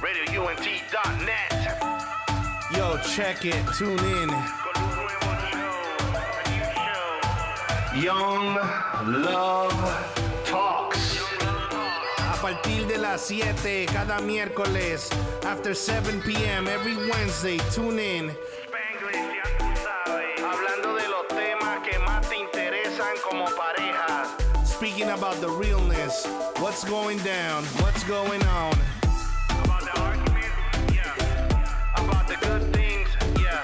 RadioUNT.net. Yo, check it, tune in. Young Love Talks. A partir de las 7 cada miércoles, after 7 p.m. every Wednesday, tune in. Spanglish, ya tú sabes. Hablando de los temas que más te interesan como pareja. Speaking about the realness, what's going down, what's going on. Good things, yeah.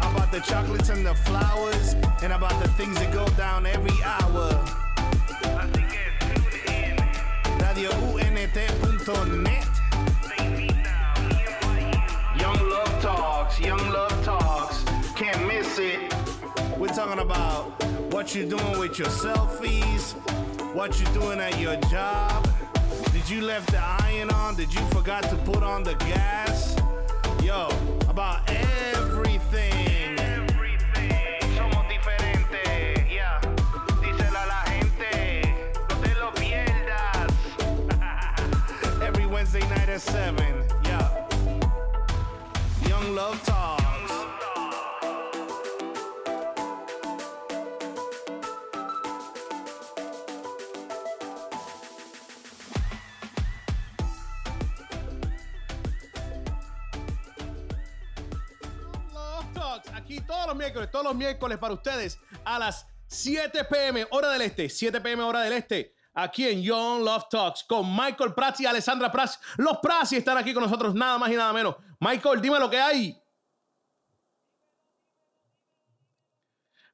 About the chocolates and the flowers, and about the things that go down every hour. Así que tune in. RadioUNT.net. Te invita, we invite you. Young Love Talks, Young Love Talks. Can't miss it. We're talking about what you're doing with your selfies, what you're doing at your job. Did you left the iron on? Did you forgot to put on the gas? Yo, about everything. Everything. Somos diferentes, yeah. Díselo a la gente, no te lo pierdas. Every Wednesday night at 7. Yeah. Young Love Talks. Los miércoles, para ustedes a las 7 pm, hora del este, 7 pm, hora del este, aquí en Young Love Talks con Michael Prats y Alessandra Prats. Los Prats están aquí con nosotros, nada más y nada menos. Michael, dime lo que hay.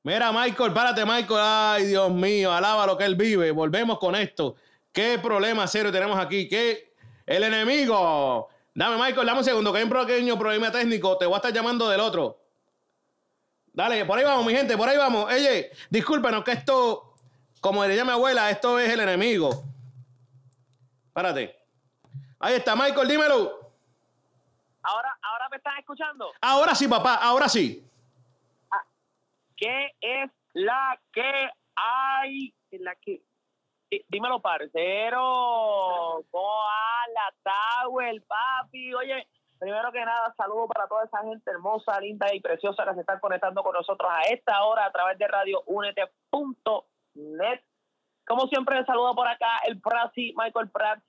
Mira, Michael, párate, Michael. Ay, Dios mío, alaba lo que él vive. Volvemos con esto. ¿Qué problema serio tenemos aquí? ¿Qué? El enemigo. Dame, Michael, dame un segundo, que hay un pequeño problema técnico. Te voy a estar llamando del otro. Dale, por ahí vamos, mi gente, por ahí vamos. Oye, discúlpenos que esto, como diría mi abuela, esto es el enemigo. Párate. Ahí está, Michael, dímelo. Ahora, ahora me están escuchando. Ahora sí, papá, ahora sí. ¿Qué es la que hay? La que. Dí- Dímelo, parcero. ¿Cómo va la Tower, papi? Oye, primero que nada, saludo para toda esa gente hermosa, linda y preciosa que se están conectando con nosotros a esta hora a través de radio Unete.net. Como siempre, saludo por acá el Prasi, Michael Pratt,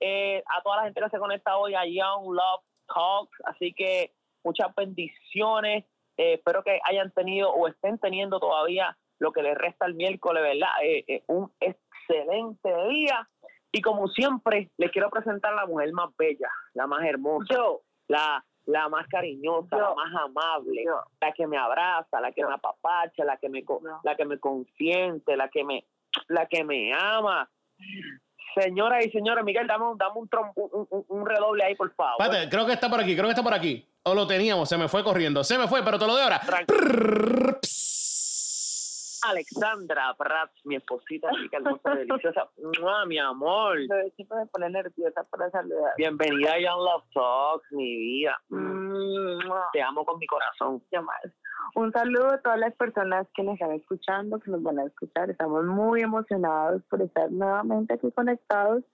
eh, a toda la gente que se conecta hoy a Young Love Talks. Así que muchas bendiciones. Eh, espero que hayan tenido o estén teniendo todavía lo que les resta el miércoles, ¿verdad? Eh, eh, un excelente día. Y como siempre, les quiero presentar a la mujer más bella, la más hermosa, la, la más cariñosa, la más amable, la que me abraza, la que me apapacha, la que me, co- la que me consiente, la que me, la que me ama. Señoras y señores, Miguel, dame, un- dame un, trom- un, un- un redoble ahí, por favor. Espérate, creo que está por aquí, creo que está por aquí. O lo teníamos, se me fue corriendo. Se me fue, pero te lo doy ahora. Alexandra Prats, mi esposita rica, hermosa, deliciosa. ¡Mua, mi amor! Siempre me pone nerviosa para saludar. Bienvenida a Young Love Talks, mi vida. ¡Mua! Te amo con mi corazón. Más. Un saludo a todas las personas que nos están escuchando, que nos van a escuchar. Estamos muy emocionados por estar nuevamente aquí conectados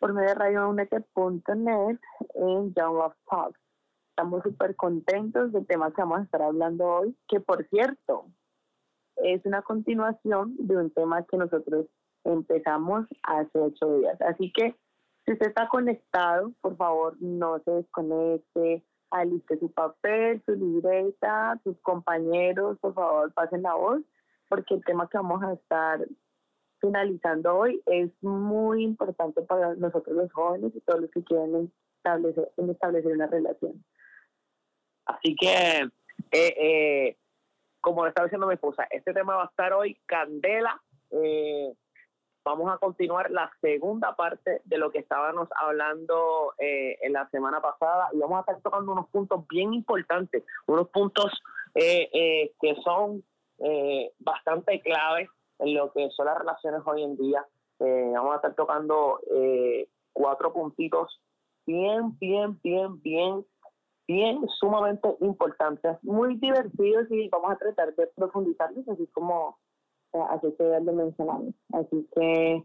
por medio de radiounete.net en Young Love Talks. Estamos súper contentos del tema que vamos a estar hablando hoy, que por cierto, es una continuación de un tema que nosotros empezamos hace ocho días. Así que si usted está conectado, por favor no se desconecte, aliste su papel, su libreta, sus compañeros, por favor pasen la voz, porque el tema que vamos a estar finalizando hoy es muy importante para nosotros los jóvenes y todos los que quieren establecer, establecer una relación. Así que, eh, eh, como le estaba diciendo mi esposa, este tema va a estar hoy candela. Eh, vamos a continuar la segunda parte de lo que estábamos hablando eh, en la semana pasada y vamos a estar tocando unos puntos bien importantes, unos puntos eh, eh, que son eh, bastante claves en lo que son las relaciones hoy en día. Eh, vamos a estar tocando cuatro puntitos bien, bien, bien, bien bien sumamente importantes. Muy divertidos y vamos a tratar de profundizarlos así como eh, así que ya lo mencionamos. Así que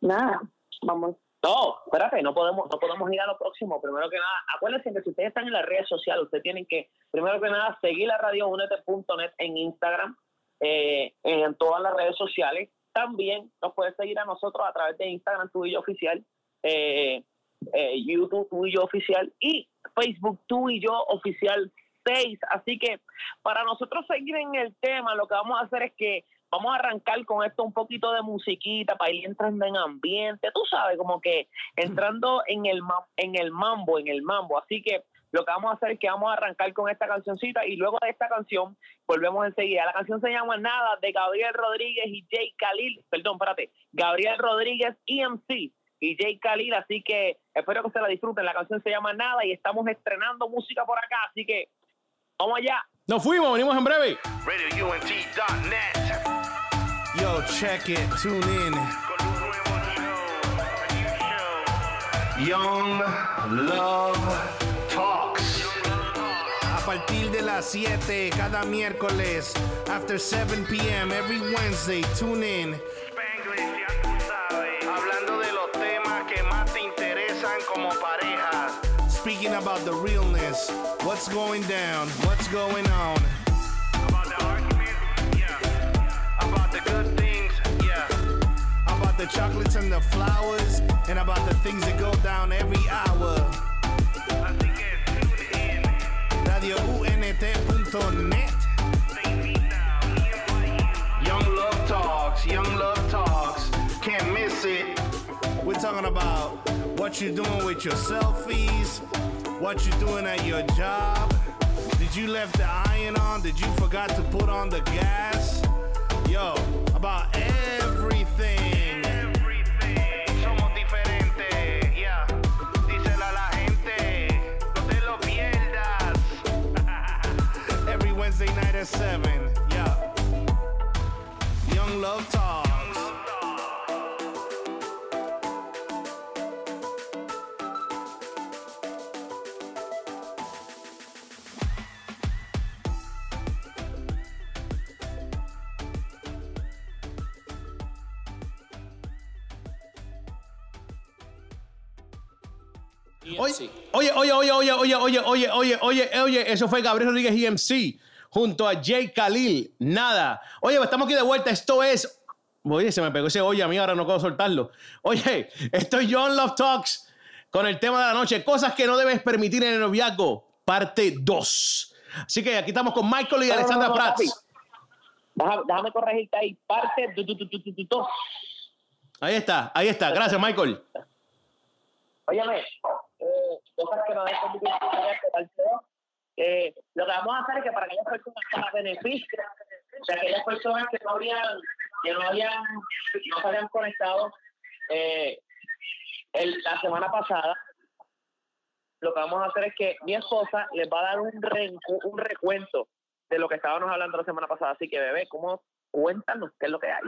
nada, vamos No, espérate, no podemos, no podemos ir a lo próximo. Primero que nada, acuérdense que si ustedes están en las redes sociales, ustedes tienen que, primero que nada, seguir la radio unete.net en Instagram, eh, en todas las redes sociales. También nos puedes seguir a nosotros a través de Instagram, tu y oficial, eh, eh, YouTube, tu y yo oficial, y Facebook, tú y yo oficial 6. Así que para nosotros seguir en el tema, lo que vamos a hacer es que vamos a arrancar con esto un poquito de musiquita para ir entrando en ambiente, tú sabes, como que entrando en el, en el mambo, en el mambo. Así que lo que vamos a hacer es que vamos a arrancar con esta cancioncita y luego de esta canción volvemos enseguida. La canción se llama Nada de Gabriel Rodríguez y Jay Khalil, perdón, espérate, Gabriel Rodríguez EMC y Jay Khalil, así que espero que se la disfruten. La canción se llama Nada y estamos estrenando música por acá, así que vamos allá. Nos fuimos, venimos en breve. RadioUNT.net. Yo, check it, tune in. Young Love Talks. A partir de las 7 cada miércoles, after 7 p.m. every Wednesday, tune in. Speaking about the realness, what's going down, what's going on. About the arguments, yeah. About the good things, yeah. About the chocolates and the flowers, and about the things that go down every hour. Así que tune in. RadioUNT.net. what you're doing with your selfies, what you're doing at your job. Did you left the iron on? Did you forgot to put on the gas? Yo, about everything. Everything. Somos diferentes, yeah. Díselo a la gente. No te lo pierdas. Every Wednesday night at 7. Yeah. Young Love oye, oye, oye, oye, oye, oye, oye, oye, eso fue Gabriel Rodríguez EMC junto a Jay Khalil. Nada. Oye, estamos aquí de vuelta. Esto es. Oye, se me pegó ese oye a mí, ahora no puedo soltarlo. Oye, esto es John Love Talks con el tema de la noche. Cosas que no debes permitir en el noviazgo, parte 2. Así que aquí estamos con Michael y Alexandra No, no, no, Prats. Deja- déjame corregirte ahí. Parte du- du- du- du- du- du- dos. Ahí está, ahí está. Gracias, Michael. Óyeme, cosas que no deben. Eh, lo que vamos a hacer es que para aquellas personas que las beneficien, de aquellas personas que no habían, que no habían, no habían conectado eh, el- la semana pasada, lo que vamos a hacer es que mi esposa les va a dar un, rencu- un recuento de lo que estábamos hablando la semana pasada. Así que, bebé, ¿cómo? Cuéntanos qué es lo que hay.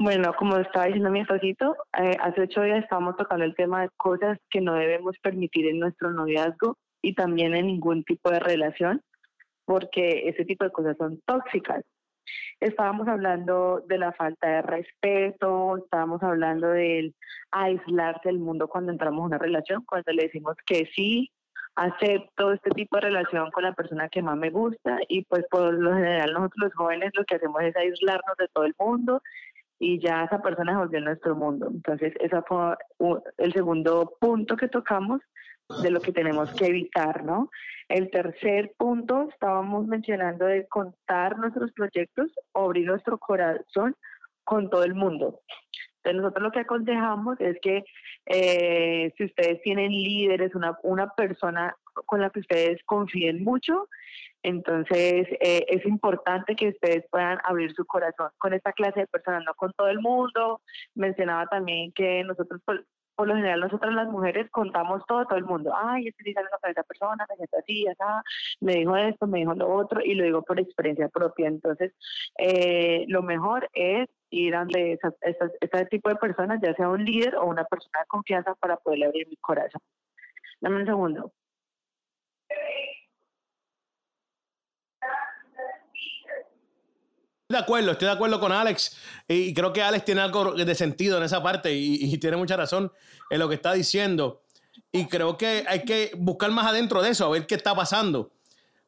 Bueno, como estaba diciendo mi esposito, eh, hace ocho días estábamos tocando el tema de cosas que no debemos permitir en nuestro noviazgo y también en ningún tipo de relación, porque ese tipo de cosas son tóxicas. Estábamos hablando de la falta de respeto, estábamos hablando del aislarse del mundo cuando entramos a una relación, cuando le decimos que sí, acepto este tipo de relación con la persona que más me gusta y pues por lo general nosotros los jóvenes lo que hacemos es aislarnos de todo el mundo y ya esa persona se volvió nuestro mundo. Entonces, ese fue el segundo punto que tocamos de lo que tenemos que evitar, ¿no? El tercer punto, estábamos mencionando de contar nuestros proyectos, abrir nuestro corazón con todo el mundo. Nosotros lo que aconsejamos es que eh, si ustedes tienen líderes, una, una persona con la que ustedes confíen mucho, entonces, eh, es importante que ustedes puedan abrir su corazón con esta clase de personas, no con todo el mundo. Mencionaba también que nosotros, por, lo general, nosotras las mujeres contamos todo, todo el mundo. Ay, estoy saliendo con esa persona, me siento así, así, me dijo esto, me dijo lo otro, y lo digo por experiencia propia. Entonces, eh, lo mejor es ir ante esas, este tipo de personas, ya sea un líder o una persona de confianza, para poder abrir mi corazón. Dame un segundo. De acuerdo, estoy de acuerdo con Alex y creo que Alex tiene algo de sentido en esa parte y, y tiene mucha razón en lo que está diciendo. Y creo que hay que buscar más adentro de eso, a ver qué está pasando,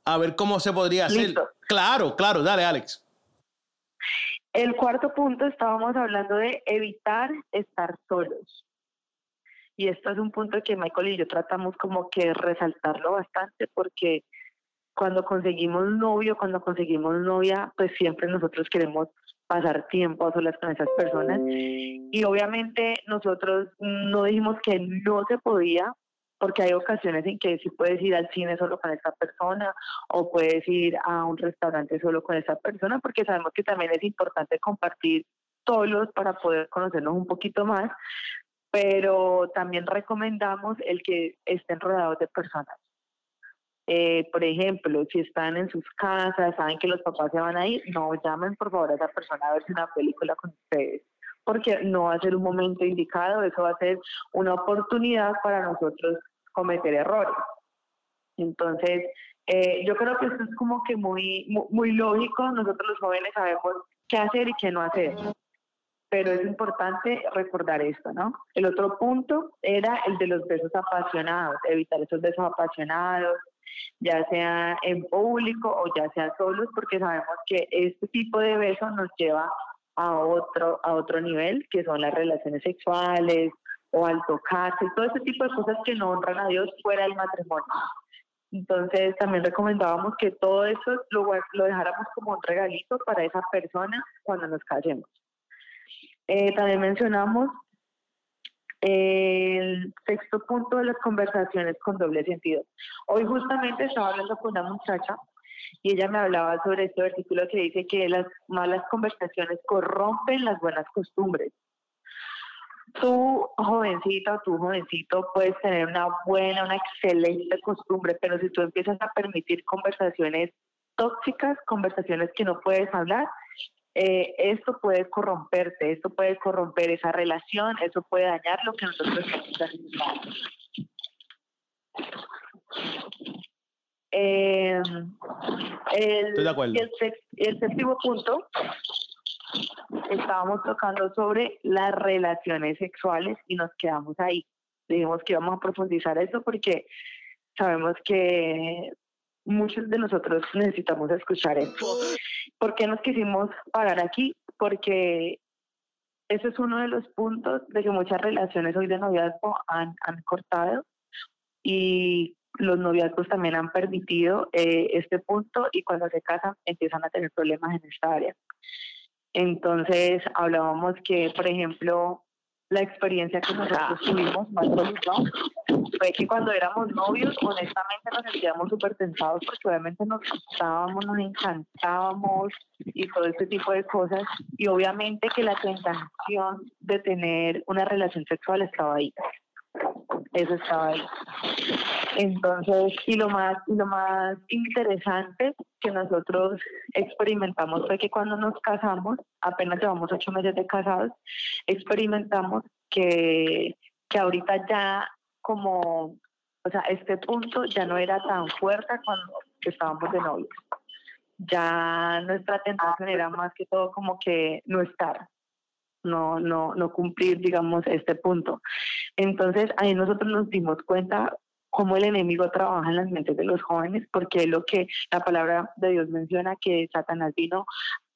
a ver cómo se podría hacer. Listo. Claro, claro, dale, Alex. El cuarto punto, estábamos hablando de evitar estar solos. Y esto es un punto que Michael y yo tratamos como que resaltarlo bastante porque cuando conseguimos novio, cuando conseguimos novia, pues siempre nosotros queremos pasar tiempo a solas con esas personas. Y obviamente nosotros no dijimos que no se podía, porque hay ocasiones en que sí puedes ir al cine solo con esa persona o puedes ir a un restaurante solo con esa persona, porque sabemos que también es importante compartir solos para poder conocernos un poquito más, pero también recomendamos el que estén rodeados de personas. Eh, por ejemplo, si están en sus casas, saben que los papás se van a ir, no llamen por favor a esa persona a verse una película con ustedes, porque no va a ser un momento indicado, eso va a ser una oportunidad para nosotros cometer errores. Entonces, eh, yo creo que esto es como que muy, muy, muy lógico, nosotros los jóvenes sabemos qué hacer y qué no hacer pero es importante recordar esto, ¿no? El otro punto era el de los besos apasionados, evitar esos besos apasionados, ya sea en público o ya sea solos, porque sabemos que este tipo de besos nos lleva a otro, a otro nivel, que son las relaciones sexuales o al tocarse, todo ese tipo de cosas que no honran a Dios fuera del matrimonio. Entonces también recomendábamos que todo eso lo, lo dejáramos como un regalito para esa persona cuando nos casemos. Eh, también mencionamos el sexto punto de las conversaciones con doble sentido. Hoy justamente estaba hablando con una muchacha y ella me hablaba sobre este versículo que dice que las malas conversaciones corrompen las buenas costumbres. Tú, jovencita o tú, jovencito, puedes tener una buena, una excelente costumbre, pero si tú empiezas a permitir conversaciones tóxicas, conversaciones que no puedes hablar, eh, esto puede corromperte, esto puede corromper esa relación, eso puede dañar lo que nosotros estamos haciendo. Eh, el, Estoy de acuerdo. Y el, el séptimo punto, estábamos tocando sobre las relaciones sexuales y nos quedamos ahí. Dijimos que íbamos a profundizar eso porque sabemos que muchos de nosotros necesitamos escuchar esto. ¿Por qué nos quisimos parar aquí? Porque ese es uno de los puntos de que muchas relaciones hoy de noviazgo han, han cortado y los noviazgos también han permitido eh, este punto y cuando se casan empiezan a tener problemas en esta área. Entonces hablábamos que, por ejemplo, la experiencia que nosotros tuvimos, y yo, fue que cuando éramos novios, honestamente nos sentíamos súper tensados porque obviamente nos gustábamos, nos encantábamos y todo este tipo de cosas. Y obviamente que la tentación de tener una relación sexual estaba ahí. Eso estaba ahí. Entonces, y lo más, y lo más interesante que nosotros experimentamos fue que cuando nos casamos, apenas llevamos ocho meses de casados, experimentamos que, que ahorita ya como, o sea, este punto ya no era tan fuerte cuando estábamos de novios. Ya nuestra tentación era más que todo como que no estar, no, no, no cumplir, digamos, este punto. Entonces, ahí nosotros nos dimos cuenta cómo el enemigo trabaja en las mentes de los jóvenes, porque es lo que la palabra de Dios menciona, que Satanás vino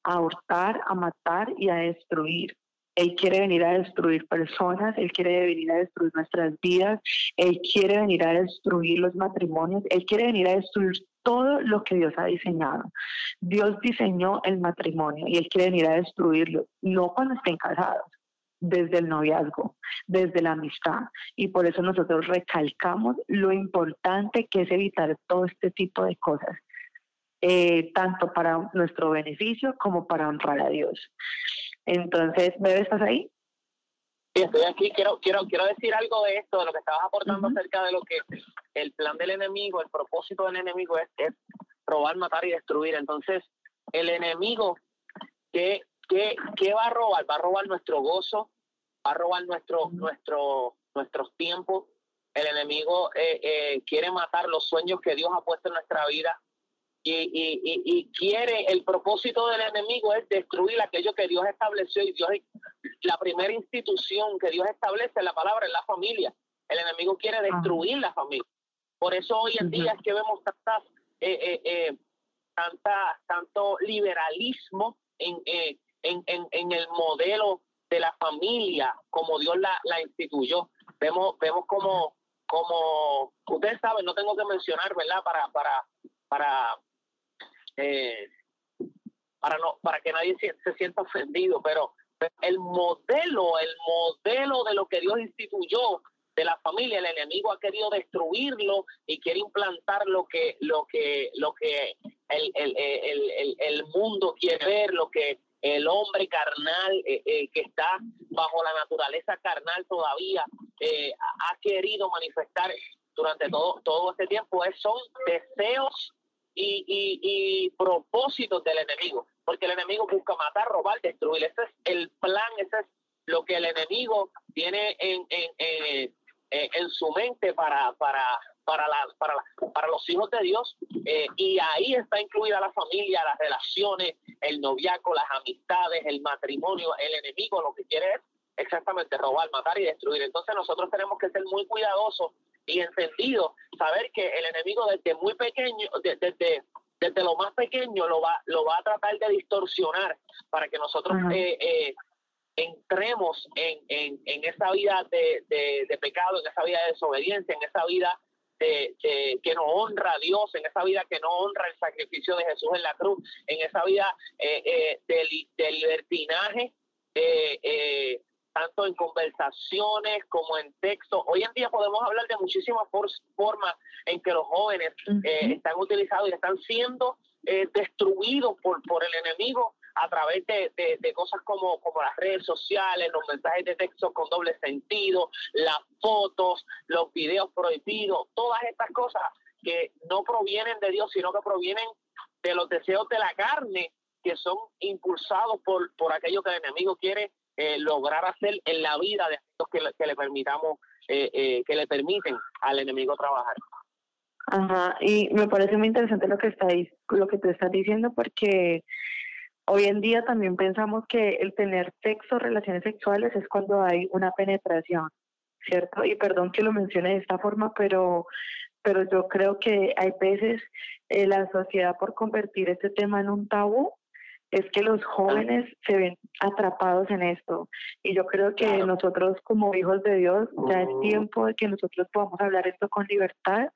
a hurtar, a matar y a destruir. Él quiere venir a destruir personas, Él quiere venir a destruir nuestras vidas, Él quiere venir a destruir los matrimonios, Él quiere venir a destruir todo lo que Dios ha diseñado. Dios diseñó el matrimonio y Él quiere venir a destruirlo, no cuando estén casados, desde el noviazgo, desde la amistad. Y por eso nosotros recalcamos lo importante que es evitar todo este tipo de cosas, eh, tanto para nuestro beneficio como para honrar a Dios. Entonces, Bebe, ¿estás ahí? Sí, estoy aquí. Quiero, quiero, quiero decir algo de esto, de lo que estabas aportando Ujú. acerca de lo que el plan del enemigo, el propósito del enemigo es, es robar, matar y destruir. Entonces, el enemigo, ¿qué, qué, qué va a robar? Va a robar nuestro gozo, va a robar nuestro, nuestro, nuestros tiempos. El enemigo eh, eh, quiere matar los sueños que Dios ha puesto en nuestra vida. y, y, y, y quiere, el propósito del enemigo es destruir aquello que Dios estableció y Dios, la primera institución que Dios establece, la palabra, es la familia. El enemigo quiere destruir la familia. Por eso hoy en día es que vemos tantas, eh, eh, eh, tanta, tanto liberalismo en, eh, en, en, en el modelo de la familia como Dios la, la instituyó. Vemos, vemos como, como ustedes saben, no tengo que mencionar, ¿verdad? Para, para, para, eh, para no, para que nadie se, se sienta ofendido, pero el modelo, el modelo de lo que Dios instituyó de la familia, el enemigo ha querido destruirlo y quiere implantar lo que, lo que, lo que el, el, el, el, mundo quiere ver, lo que el hombre carnal eh, eh, que está bajo la naturaleza carnal todavía eh, ha querido manifestar durante todo, todo este tiempo es, son deseos y, y, y propósitos del enemigo, porque el enemigo busca matar, robar, destruir. Ese es el plan, ese es lo que el enemigo tiene en, en, en, en su mente para, para, para, la, para, la, para los hijos de Dios. Eh, y ahí está incluida la familia, las relaciones, el noviazgo, las amistades, el matrimonio. El enemigo lo que quiere es exactamente robar, matar y destruir. Entonces nosotros tenemos que ser muy cuidadosos y entendidos, saber que el enemigo desde muy pequeño, desde, desde, desde lo más pequeño lo va, lo va a tratar de distorsionar para que nosotros eh, eh, entremos en, en, en, esa vida de, de, de, pecado, en esa vida de desobediencia, en esa vida de, de, que no honra a Dios, en esa vida que no honra el sacrificio de Jesús en la cruz, en esa vida eh, eh, de, de, libertinaje, eh, eh, tanto en conversaciones como en texto. Hoy en día podemos hablar de muchísimas for formas en que los jóvenes uh -huh. están utilizados y están siendo destruidos por, por el enemigo a través de, de, de, cosas como, como las redes sociales, los mensajes de texto con doble sentido, las fotos, los videos prohibidos, todas estas cosas que no provienen de Dios, sino que provienen de los deseos de la carne, que son impulsados por, por aquello que el enemigo quiere eh, lograr hacer en la vida de aquellos que le, que le permitamos, eh, eh, que le permiten al enemigo trabajar. Ajá, y me parece muy interesante lo que estáis, lo que tú estás diciendo, porque Hoy en día también pensamos que el tener sexo, relaciones sexuales, es cuando hay una penetración, ¿cierto? Y perdón que lo mencione de esta forma, pero, pero yo creo que hay veces eh, la sociedad por convertir este tema en un tabú, es que los jóvenes se ven atrapados en esto. Y yo creo que nosotros como hijos de Dios ya es tiempo de que nosotros podamos hablar esto con libertad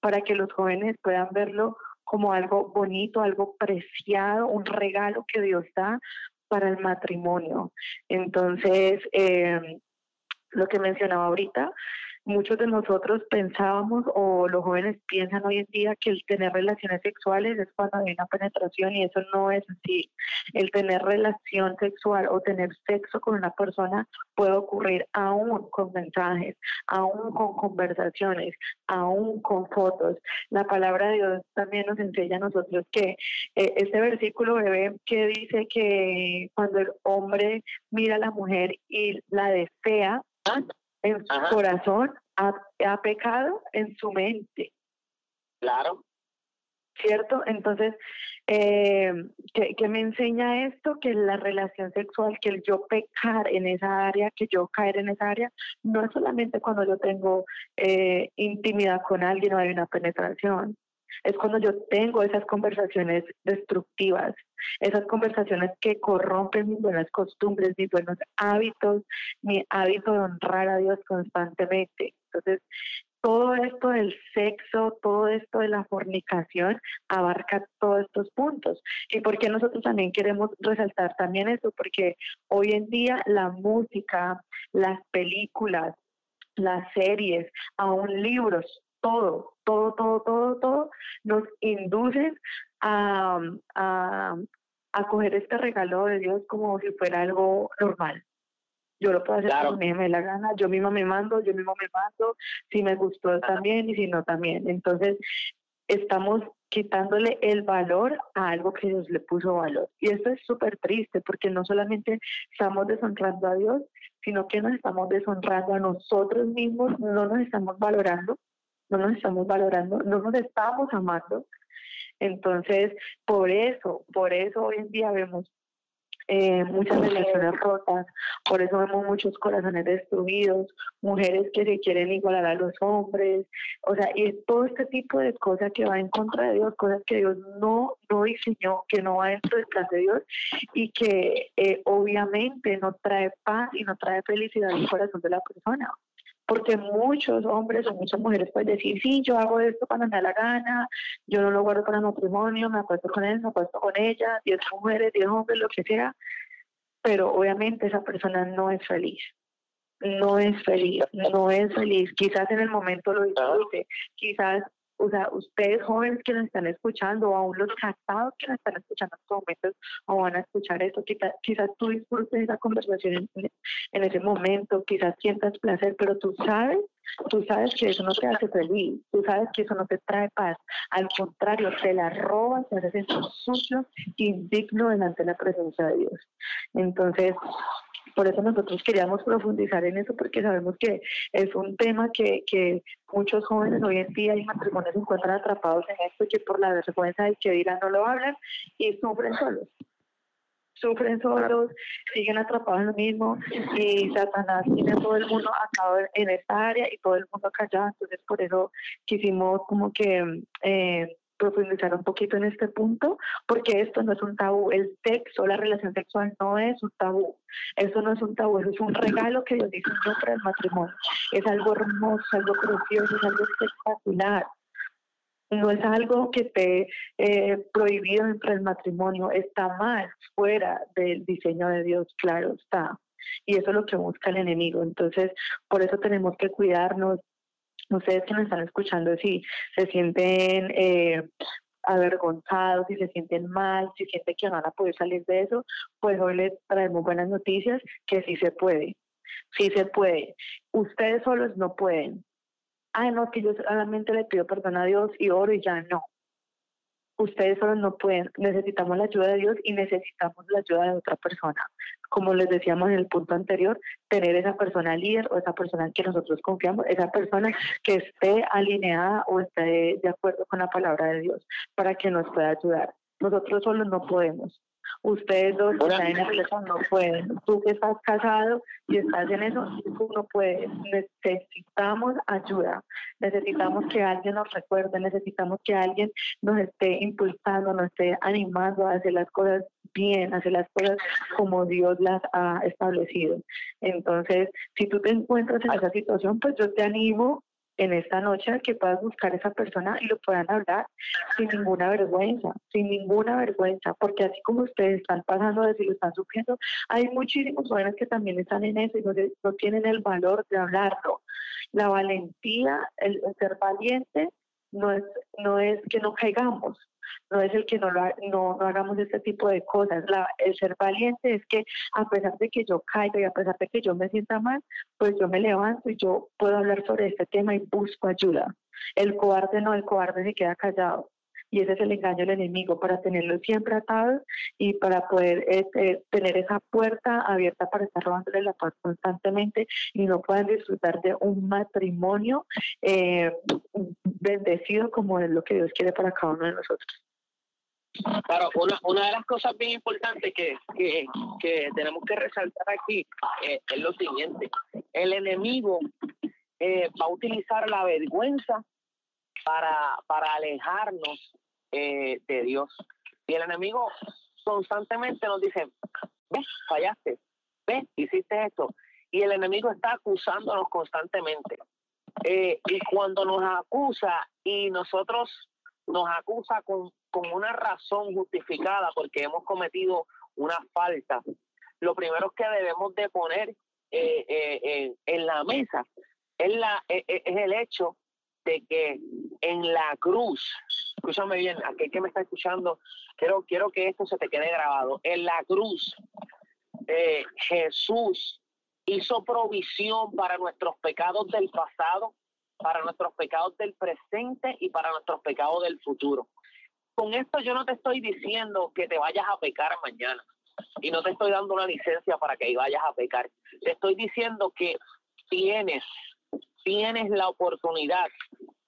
para que los jóvenes puedan verlo como algo bonito, algo preciado, un regalo que Dios da para el matrimonio. Entonces, eh, lo que mencionaba ahorita, muchos de nosotros pensábamos o los jóvenes piensan hoy en día que el tener relaciones sexuales es cuando hay una penetración y eso no es así. El tener relación sexual o tener sexo con una persona puede ocurrir aún con mensajes, aún con conversaciones, aún con fotos. La palabra de Dios también nos enseña a nosotros que eh, este versículo bebé que dice que cuando el hombre mira a la mujer y la desea, en su Ajá. corazón, ha, ha, pecado en su mente. Claro. ¿Cierto? Entonces, eh, ¿qué, ¿qué, me enseña esto? Que la relación sexual, que el yo pecar en esa área, que yo caer en esa área, no es solamente cuando yo tengo eh, intimidad con alguien o hay una penetración, es cuando yo tengo esas conversaciones destructivas, esas conversaciones que corrompen mis buenas costumbres, mis buenos hábitos, mi hábito de honrar a Dios constantemente. Entonces, todo esto del sexo, todo esto de la fornicación abarca todos estos puntos. ¿Y por qué nosotros también queremos resaltar también eso? Porque hoy en día la música, las películas, las series, aún libros, todo, todo, todo, todo, todo, nos inducen a, a, a coger este regalo de Dios como si fuera algo normal. Yo lo puedo hacer claro. como me dé la gana, yo mismo me mando, yo mismo me mando, si me gustó también y si no también. Entonces, estamos quitándole el valor a algo que Dios le puso valor. Y esto es súper triste porque no solamente estamos deshonrando a Dios, sino que nos estamos deshonrando a nosotros mismos, no nos estamos valorando no nos estamos valorando, no nos estamos amando. Entonces, por eso, por eso hoy en día vemos eh, muchas relaciones rotas, por eso vemos muchos corazones destruidos, mujeres que se quieren igualar a los hombres, o sea, y todo este tipo de cosas que va en contra de Dios, cosas que Dios no, no diseñó, que no va dentro del plan de Dios y que eh, obviamente no trae paz y no trae felicidad al corazón de la persona porque muchos hombres o muchas mujeres pueden decir, sí, yo hago esto cuando me da la gana, yo no lo guardo para el matrimonio, me acuesto con él, me acuesto con ella, 10 mujeres, 10 hombres, lo que sea, pero obviamente esa persona no es feliz. No es feliz, no es feliz. Quizás en el momento lo disfrute, quizás o sea, ustedes jóvenes que nos están escuchando, o aún los casados que nos están escuchando en estos momentos, o van a escuchar esto, quizás, quizás tú disfrutes esa conversación en, ese momento, quizás sientas placer, pero tú sabes, tú sabes que eso no te hace feliz, tú sabes que eso no te trae paz, al contrario, te la robas, te haces sucio, indigno delante de la presencia de Dios. Entonces, por eso nosotros queríamos profundizar en eso, porque sabemos que es un tema que, que muchos jóvenes hoy en día y matrimonios se encuentran atrapados en esto y que por la vergüenza de que dirán no lo hablan y sufren solos. Sufren solos, siguen atrapados en lo mismo y Satanás tiene todo el mundo acabado en esta área y todo el mundo callado, entonces por eso quisimos como que eh, profundizar un poquito en este punto, porque esto no es un tabú. El sexo, la relación sexual no es un tabú. Eso no es un tabú, eso es un regalo que Dios dice para el matrimonio. Es algo hermoso, algo precioso, es algo espectacular. No es algo que esté eh, prohibido dentro del matrimonio, está mal, fuera del diseño de Dios, claro está. Y eso es lo que busca el enemigo. Entonces, por eso tenemos que cuidarnos, ustedes que nos están escuchando, si se sienten eh, avergonzados, si se sienten mal, si sienten que van a poder salir de eso, pues hoy les traemos buenas noticias que sí se puede, sí se puede. Ustedes solos no pueden. Ay, no, que yo solamente le pido perdón a Dios y oro y ya no ustedes solo no pueden, necesitamos la ayuda de Dios y necesitamos la ayuda de otra persona. Como les decíamos en el punto anterior, tener esa persona líder o esa persona en que nosotros confiamos, esa persona que esté alineada o esté de acuerdo con la palabra de Dios para que nos pueda ayudar. Nosotros solos no podemos. Ustedes dos que están en relación no pueden. Tú que estás casado y estás en eso, tú no puedes. Necesitamos ayuda. Necesitamos que alguien nos recuerde, necesitamos que alguien nos esté impulsando, nos esté animando a hacer las cosas bien, a hacer las cosas como Dios las ha establecido. Entonces, si tú te encuentras en esa situación, pues yo te animo en esta noche que puedas buscar a esa persona y lo puedan hablar sin ninguna vergüenza, sin ninguna vergüenza, porque así como ustedes están pasando de si lo están sufriendo, hay muchísimos jóvenes que también están en eso y no, tienen el valor de hablarlo. La valentía, el ser valiente, no es, no es que no caigamos, no es el que no, lo, no, no hagamos este tipo de cosas. El ser valiente es que a pesar de que yo caiga y a pesar de que yo me sienta mal, pues yo me levanto y yo puedo hablar sobre este tema y busco ayuda. El cobarde no, el cobarde se queda callado. Y ese es el engaño del enemigo, para tenerlo siempre atado y para poder este, tener esa puerta abierta para estar robándole la paz constantemente y no puedan disfrutar de un matrimonio eh, bendecido como es lo que Dios quiere para cada uno de nosotros. Claro, una, una de las cosas bien importantes que, que, que tenemos que resaltar aquí eh, es lo siguiente. El enemigo eh, va a utilizar la vergüenza para, para alejarnos eh, de Dios. Y el enemigo constantemente nos dice, ves, fallaste, ves, hiciste esto. Y el enemigo está acusándonos constantemente. y cuando nos acusa y nosotros nos acusa con, con una razón justificada porque hemos cometido una falta, lo primero que debemos de poner eh, eh, en la mesa es, la, es, es el hecho de que en la cruz, escúchame bien, aquel que me está escuchando, quiero, quiero que esto se te quede grabado, en la cruz eh, Jesús hizo provisión para nuestros pecados del pasado, para nuestros pecados del presente y para nuestros pecados del futuro. Con esto yo no te estoy diciendo que te vayas a pecar mañana y no te estoy dando una licencia para que vayas a pecar. Te estoy diciendo que tienes, tienes la oportunidad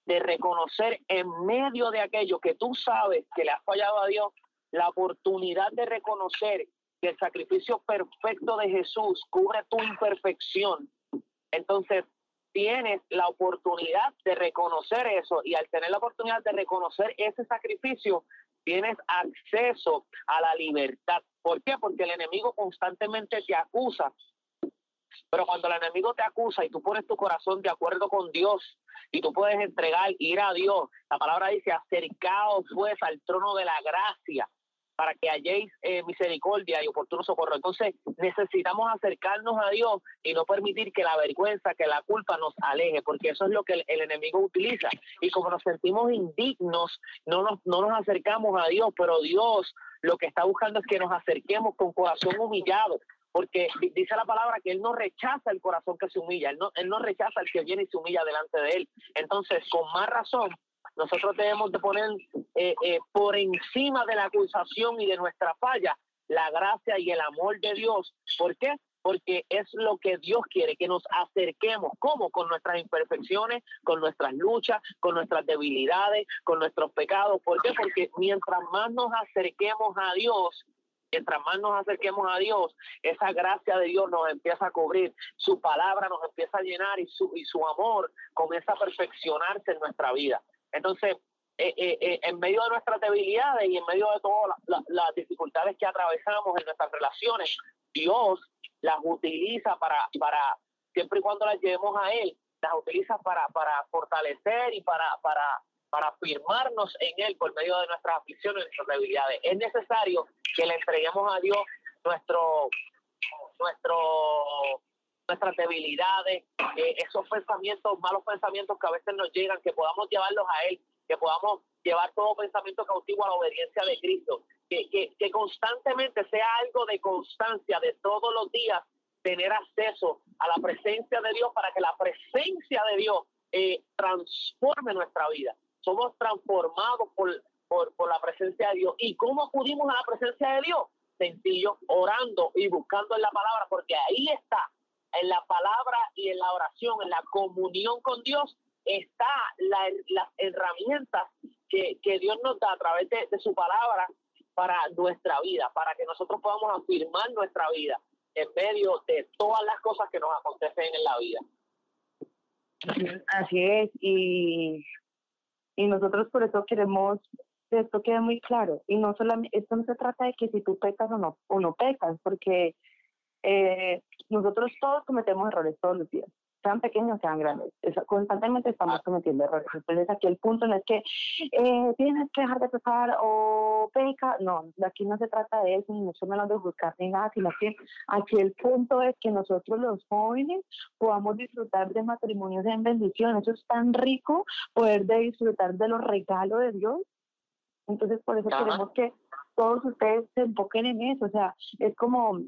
de reconocer en medio de aquello que tú sabes que le has fallado a Dios, la oportunidad de reconocer que el sacrificio perfecto de Jesús cubre tu imperfección. Entonces, tienes la oportunidad de reconocer eso y al tener la oportunidad de reconocer ese sacrificio, tienes acceso a la libertad. ¿Por qué? Porque el enemigo constantemente te acusa. Pero cuando el enemigo te acusa y tú pones tu corazón de acuerdo con Dios y tú puedes entregar, ir a Dios, la palabra dice, acercaos pues al trono de la gracia para que halléis eh, misericordia y oportuno socorro. Entonces necesitamos acercarnos a Dios y no permitir que la vergüenza, que la culpa nos aleje, porque eso es lo que el, enemigo utiliza. Y como nos sentimos indignos, no nos, no nos acercamos a Dios, pero Dios lo que está buscando es que nos acerquemos con corazón humillado, porque dice la palabra que Él no rechaza el corazón que se humilla, Él no, él no rechaza el que viene y se humilla delante de Él. Entonces, con más razón, nosotros debemos de poner eh, eh, por encima de la acusación y de nuestra falla la gracia y el amor de Dios. ¿Por qué? Porque es lo que Dios quiere, que nos acerquemos, como con nuestras imperfecciones, con nuestras luchas, con nuestras debilidades, con nuestros pecados. ¿Por qué? Porque mientras más nos acerquemos a Dios, mientras más nos acerquemos a Dios, esa gracia de Dios nos empieza a cubrir, su palabra nos empieza a llenar y su, y su amor comienza a perfeccionarse en nuestra vida. Entonces, eh, eh, eh, en medio de nuestras debilidades y en medio de todas las dificultades que atravesamos en nuestras relaciones, Dios las utiliza para, para siempre y cuando las llevemos a Él, las utiliza para, para fortalecer y para, para, para afirmarnos en Él por medio de nuestras aflicciones y nuestras debilidades. Es necesario que le entreguemos a Dios nuestro, nuestro nuestras debilidades, eh, esos pensamientos, malos pensamientos que a veces nos llegan, que podamos llevarlos a Él, que podamos llevar todo pensamiento cautivo a la obediencia de Cristo, que, que, que constantemente sea algo de constancia, de todos los días, tener acceso a la presencia de Dios para que la presencia de Dios eh, transforme nuestra vida. Somos transformados por, por, por la presencia de Dios. ¿Y cómo acudimos a la presencia de Dios? Sencillo, orando y buscando en la palabra, porque ahí está en la palabra y en la oración, en la comunión con Dios, está la, las herramientas que, Dios nos da a través de, su palabra para nuestra vida, para que nosotros podamos afirmar nuestra vida en medio de todas las cosas que nos acontecen en la vida. Así es, y, y nosotros por eso queremos que esto quede muy claro. Y no solamente, esto no se trata de que si tú pecas o no, o no pecas, porque eh, nosotros todos cometemos errores todos los días, sean pequeños, sean grandes. constantemente estamos ah. cometiendo errores. Entonces aquí el punto no es que eh, tienes que dejar de pecar o peca. No, aquí no se trata de eso, ni mucho menos de buscar ni nada, sino que aquí el punto es que nosotros los jóvenes podamos disfrutar de matrimonios en bendición. Eso es tan rico poder de disfrutar de los regalos de Dios. Entonces por eso queremos que todos ustedes se enfoquen en eso. O sea, es como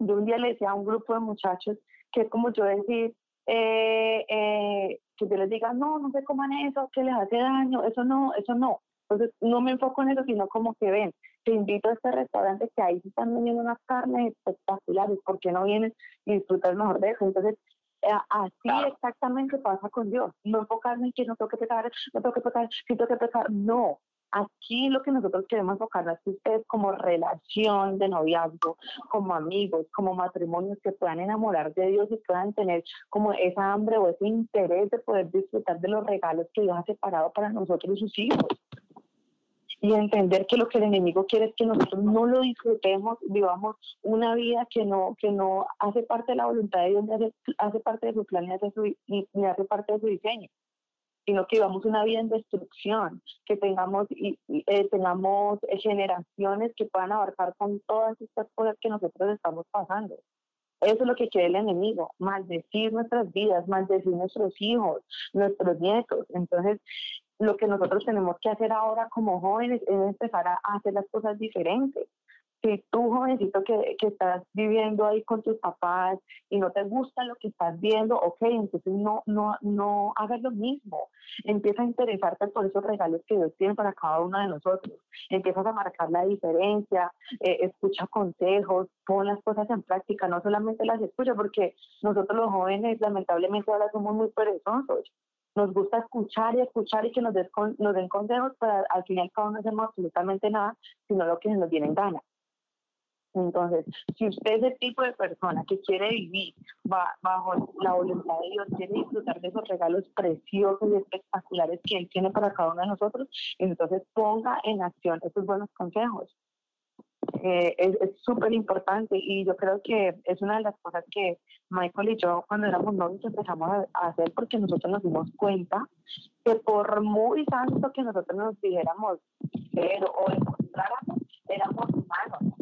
yo un día le decía a un grupo de muchachos que es como yo decir, eh, eh, que yo les diga, no, no se coman eso, que les hace daño, eso no, eso no. Entonces no me enfoco en eso, sino como que ven, te invito a este restaurante que ahí se están vendiendo unas carnes espectaculares, ¿por qué no vienes y disfrutas mejor de eso? Entonces, eh, así exactamente pasa con Dios. No enfocarme en que no tengo que pecar, no tengo que pecar, sí tengo que pecar, no. Aquí lo que nosotros queremos enfocar es que ustedes como relación de noviazgo, como amigos, como matrimonios que puedan enamorar de Dios y puedan tener como esa hambre o ese interés de poder disfrutar de los regalos que Dios ha separado para nosotros y sus hijos. Y entender que lo que el enemigo quiere es que nosotros no lo disfrutemos, vivamos una vida que no, que no hace parte de la voluntad de Dios, ni hace, hace parte de su plan, ni ni hace parte de su diseño sino que vivamos una vida en destrucción, que tengamos, y, eh, tengamos generaciones que puedan abarcar con todas estas cosas que nosotros estamos pasando. Eso es lo que quiere el enemigo, maldecir nuestras vidas, maldecir nuestros hijos, nuestros nietos. Entonces, lo que nosotros tenemos que hacer ahora como jóvenes es empezar a hacer las cosas diferentes si tú, jovencito, que, que, estás viviendo ahí con tus papás y no te gusta lo que estás viendo, ok, entonces no, no, no hagas lo mismo. Empieza a interesarte por esos regalos que Dios tiene para cada uno de nosotros. Empiezas a marcar la diferencia, eh, escucha consejos, pon las cosas en práctica, no solamente las escucha, porque nosotros los jóvenes lamentablemente ahora somos muy perezosos nos gusta escuchar y escuchar y que nos, des nos den consejos, pero al final al cabo no hacemos absolutamente nada, sino lo que nos viene en gana. Entonces, si usted es el tipo de persona que quiere vivir ba- bajo la voluntad de Dios, quiere disfrutar de esos regalos preciosos y espectaculares que Él tiene para cada uno de nosotros, entonces ponga en acción esos buenos consejos. Eh, es súper importante y yo creo que es una de las cosas que Michael y yo cuando éramos novios empezamos a, hacer porque nosotros nos dimos cuenta que por muy santo que nosotros nos dijéramos pero o demostráramos, éramos humanos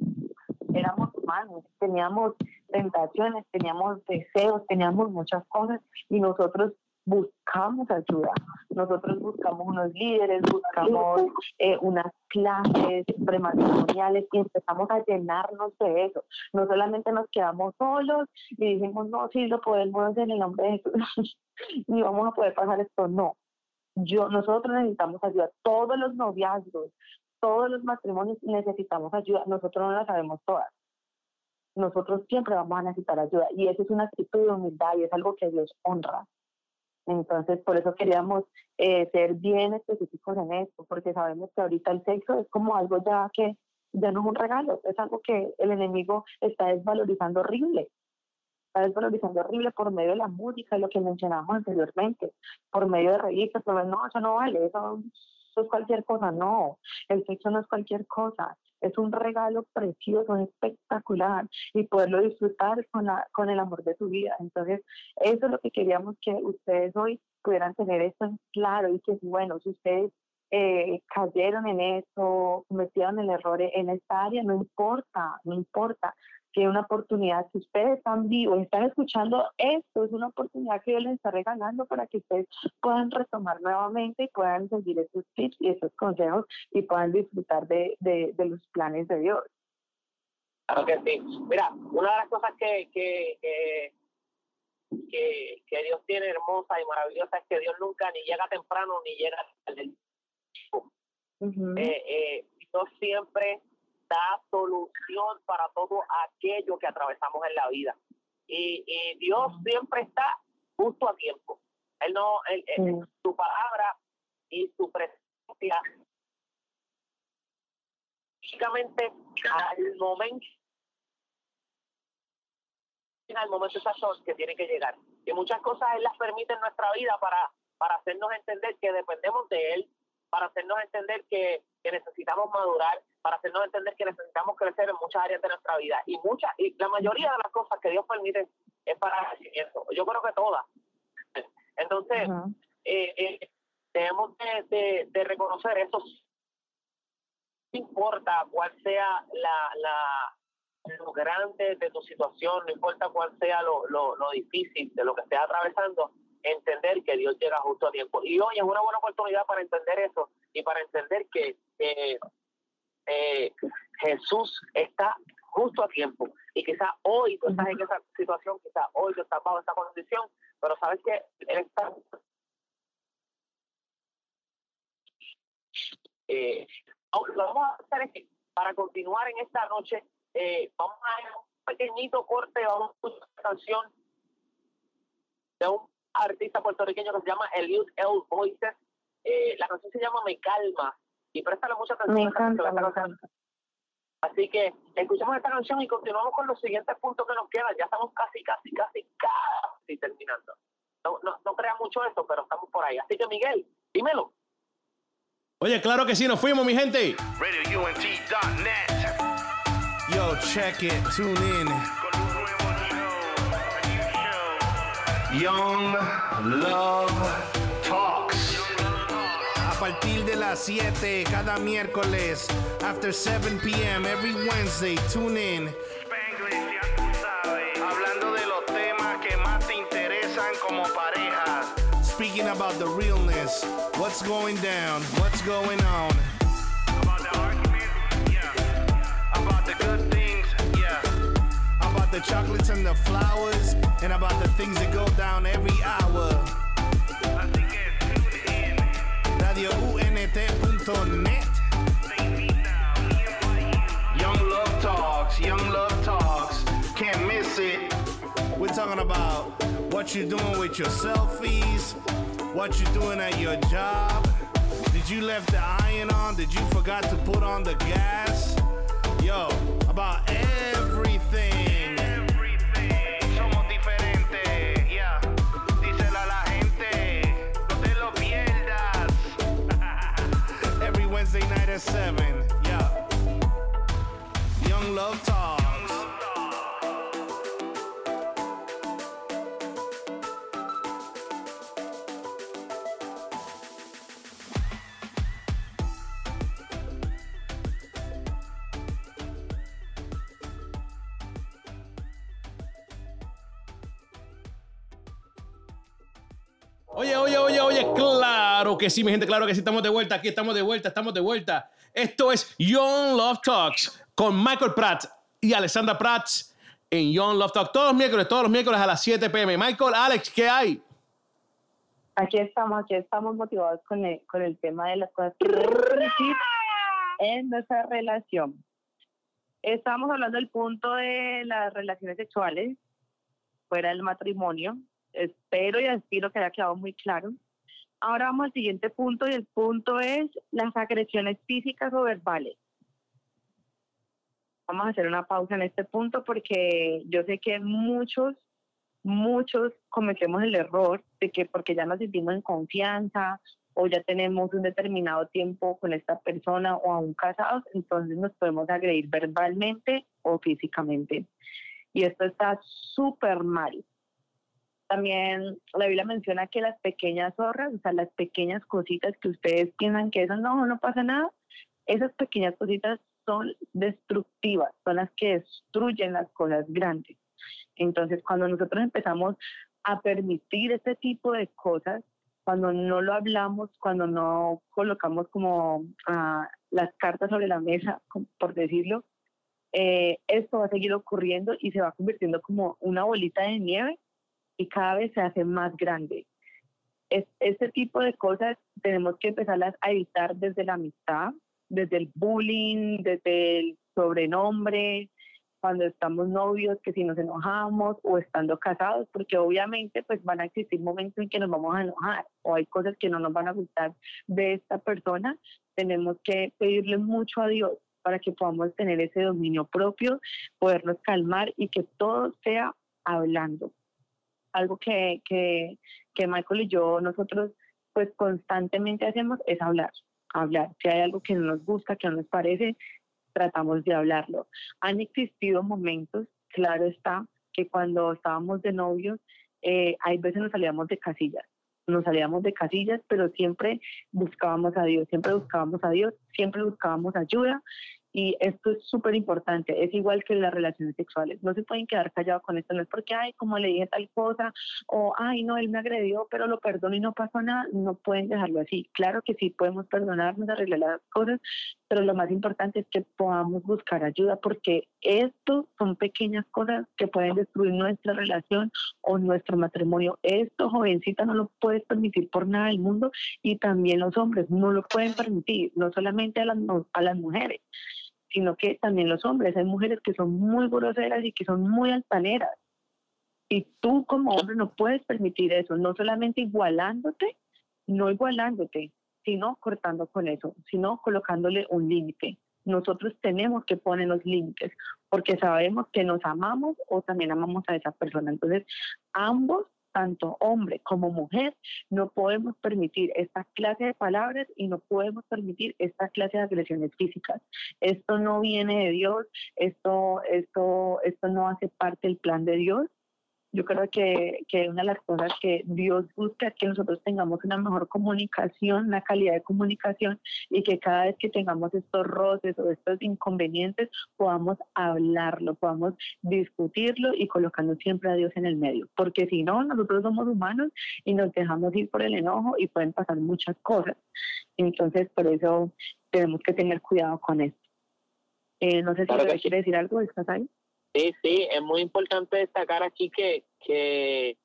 éramos humanos, teníamos tentaciones, teníamos deseos, teníamos muchas cosas y nosotros buscamos ayuda. Nosotros buscamos unos líderes, buscamos eh, unas clases prematrimoniales y empezamos a llenarnos de eso. No solamente nos quedamos solos y dijimos, no, sí, lo podemos hacer en el nombre de Jesús, ni vamos a poder pasar esto. No, yo, nosotros necesitamos ayuda. Todos los noviazgos, todos los matrimonios necesitamos ayuda. Nosotros no la sabemos todas. Nosotros siempre vamos a necesitar ayuda y eso es una actitud de humildad y es algo que Dios honra. Entonces, por eso queríamos eh, ser bien específicos en esto, porque sabemos que ahorita el sexo es como algo ya que ya no es un regalo, es algo que el enemigo está desvalorizando horrible. Está desvalorizando horrible por medio de la música, lo que mencionábamos anteriormente, por medio de revistas, pero no, eso no vale, eso, es cualquier cosa, no, el sexo no es cualquier cosa, es un regalo precioso, espectacular y poderlo disfrutar con, la, con el amor de tu vida. Entonces, eso es lo que queríamos que ustedes hoy pudieran tener esto en claro y que, bueno, si ustedes eh, cayeron en eso, cometieron el error en esta área, no importa, no importa que una oportunidad, si ustedes están vivos, están escuchando esto, es una oportunidad que Dios les está regalando para que ustedes puedan retomar nuevamente y puedan seguir esos tips y esos consejos y puedan disfrutar de, de, de los planes de Dios. Claro que sí. Mira, una de las cosas que, que, que, que, que Dios tiene hermosa y maravillosa es que Dios nunca ni llega temprano ni llega tarde. Ujú. Eh, eh, Dios siempre da solución para todo aquello que atravesamos en la vida. Y, y Dios siempre está justo a tiempo. Él no, él, él- Sí. su palabra y su presencia básicamente al momento al momento exacto que tiene que llegar. Y muchas cosas Él las permite en nuestra vida para, para hacernos entender que dependemos de Él, para hacernos entender que, que necesitamos madurar, para hacernos entender que necesitamos crecer en muchas áreas de nuestra vida. Y muchas, y la mayoría de las cosas que Dios permite es para crecimiento. Yo creo que todas. Entonces, Ujú. eh, eh, debemos de, de- de reconocer eso. No importa cuál sea la, la, lo grande de tu situación, no importa cuál sea lo, lo, lo difícil de lo que estés atravesando, entender que Dios llega justo a tiempo. Y hoy es una buena oportunidad para entender eso y para entender que eh, eh, Jesús está justo a tiempo. Y quizás hoy tú estás en esa situación, quizás hoy tú estás bajo esa condición, pero sabes que Él está Eh, lo que vamos a hacer es que para continuar en esta noche, eh, vamos a a un pequeñito corte, vamos a escuchar una canción de un artista puertorriqueño que se llama Eliud L. Voices. Eh, la canción se llama Me Calma y préstale mucha atención. Me a esta canción, encanta, me canción. Así que escuchamos esta canción y continuamos con los siguientes puntos que nos quedan. Ya estamos casi, casi, casi, casi terminando. No, no, no crean mucho esto, pero estamos por ahí. Así que Miguel, dímelo. Oye, claro que sí, nos fuimos, mi gente. RadioUNT.net. Yo, check it, tune in. Young Love partir de las 7 cada miércoles, after 7 p.m. every Wednesday, tune in. Spanglish, ya tú sabes. Hablando de los temas que más te interesan como pareja. Speaking about the realness, what's going down, what's going on. About the arguments, yeah. About the good things, yeah. About the chocolates and the flowers, and about the things that go down every hour. RadioUNT.net. Te invita a un país. Young Love Talks, Young Love Talks. Can't miss it. We're talking about what you're doing with your selfies, What you're doing at your job? Did you left the iron on? Did you forgot to put on the gas? Yo, about everything. 7. Yeah. Young Love Talks. Que sí, mi gente, claro que sí, estamos de vuelta, aquí estamos de vuelta, estamos de vuelta. Esto es Young Love Talks con Michael Pratt y Alessandra Pratt en Young Love Talk todos los miércoles, todos los miércoles a las 7 pm. Michael, Alex, ¿qué hay? Aquí estamos, aquí estamos motivados con el, con el tema de las cosas que en nuestra relación. Estamos hablando del punto de las relaciones sexuales fuera del matrimonio. Espero y aspiro que haya quedado muy claro. Ahora vamos al siguiente punto y el punto es las agresiones físicas o verbales. Vamos a hacer una pausa en este punto porque yo sé que muchos, muchos cometemos el error de que porque ya nos sentimos en confianza o ya tenemos un determinado tiempo con esta persona o aún casados, entonces nos podemos agredir verbalmente o físicamente. Y esto está súper mal. También la Biblia menciona que las pequeñas zorras, o sea, las pequeñas cositas que ustedes piensan que eso no, no pasa nada, esas pequeñas cositas son destructivas, son las que destruyen las cosas grandes. Entonces, cuando nosotros empezamos a permitir este tipo de cosas, cuando no lo hablamos, cuando no colocamos como ah, las cartas sobre la mesa, por decirlo, eh, esto va a seguir ocurriendo y se va convirtiendo como una bolita de nieve y cada vez se hace más grande. Es, este tipo de cosas tenemos que empezarlas a evitar desde la amistad, desde el bullying, desde el sobrenombre, cuando estamos novios, que si nos enojamos o estando casados, porque obviamente pues van a existir momentos en que nos vamos a enojar o hay cosas que no nos van a gustar de esta persona, tenemos que pedirle mucho a Dios para que podamos tener ese dominio propio, podernos calmar y que todo sea hablando. Algo que, que, que Michael y yo, nosotros pues constantemente hacemos es hablar, hablar. Si hay algo que no nos gusta, que no nos parece, tratamos de hablarlo. Han existido momentos, claro está, que cuando estábamos de novios, eh, hay veces nos salíamos de casillas, nos salíamos de casillas, pero siempre buscábamos a Dios, siempre buscábamos a Dios, siempre buscábamos ayuda y esto es súper importante, es igual que las relaciones sexuales, no se pueden quedar callados con esto, no es porque, ay, como le dije tal cosa, o, ay, no, él me agredió, pero lo perdono y no pasó nada, no pueden dejarlo así. Claro que sí podemos perdonarnos, arreglar las cosas, pero lo más importante es que podamos buscar ayuda porque esto son pequeñas cosas que pueden destruir nuestra relación o nuestro matrimonio. Esto, jovencita, no lo puedes permitir por nada del mundo y también los hombres no lo pueden permitir, no solamente a las, a las mujeres sino que también los hombres. Hay mujeres que son muy groseras y que son muy altaneras. Y tú como hombre no puedes permitir eso, no solamente igualándote, no igualándote, sino cortando con eso, sino colocándole un límite. Nosotros tenemos que poner los límites porque sabemos que nos amamos o también amamos a esa persona. Entonces, ambos tanto hombre como mujer, no podemos permitir esta clase de palabras y no podemos permitir esta clase de agresiones físicas. Esto no viene de Dios, esto, esto, esto no hace parte del plan de Dios. Yo creo que, que una de las cosas que Dios busca es que nosotros tengamos una mejor comunicación, una calidad de comunicación y que cada vez que tengamos estos roces o estos inconvenientes podamos hablarlo, podamos discutirlo y colocando siempre a Dios en el medio. Porque si no, nosotros somos humanos y nos dejamos ir por el enojo y pueden pasar muchas cosas. Entonces, por eso tenemos que tener cuidado con esto. Eh, no sé si Claro quiere decir algo, ¿estás ahí? Sí, sí, es muy importante destacar aquí que, que,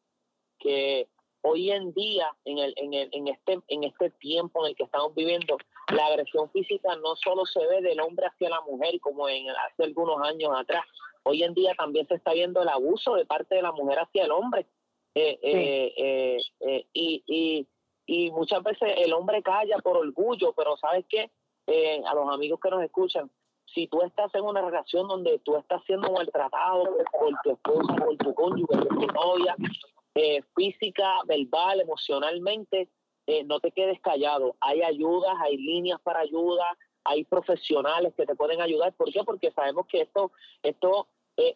que hoy en día, en, el, en, el, en, este, en este tiempo en el que estamos viviendo, la agresión física no solo se ve del hombre hacia la mujer como en hace algunos años atrás, hoy en día también se está viendo el abuso de parte de la mujer hacia el hombre. Eh, eh, eh, eh, y, y, y muchas veces el hombre calla por orgullo, pero ¿sabes qué? A los amigos que nos escuchan, si tú estás en una relación donde tú estás siendo maltratado por tu esposa, por tu cónyuge, por tu novia, eh, física, verbal, emocionalmente, eh, no te quedes callado. Hay ayudas, hay líneas para ayuda, hay profesionales que te pueden ayudar. ¿Por qué? Porque sabemos que esto, esto eh,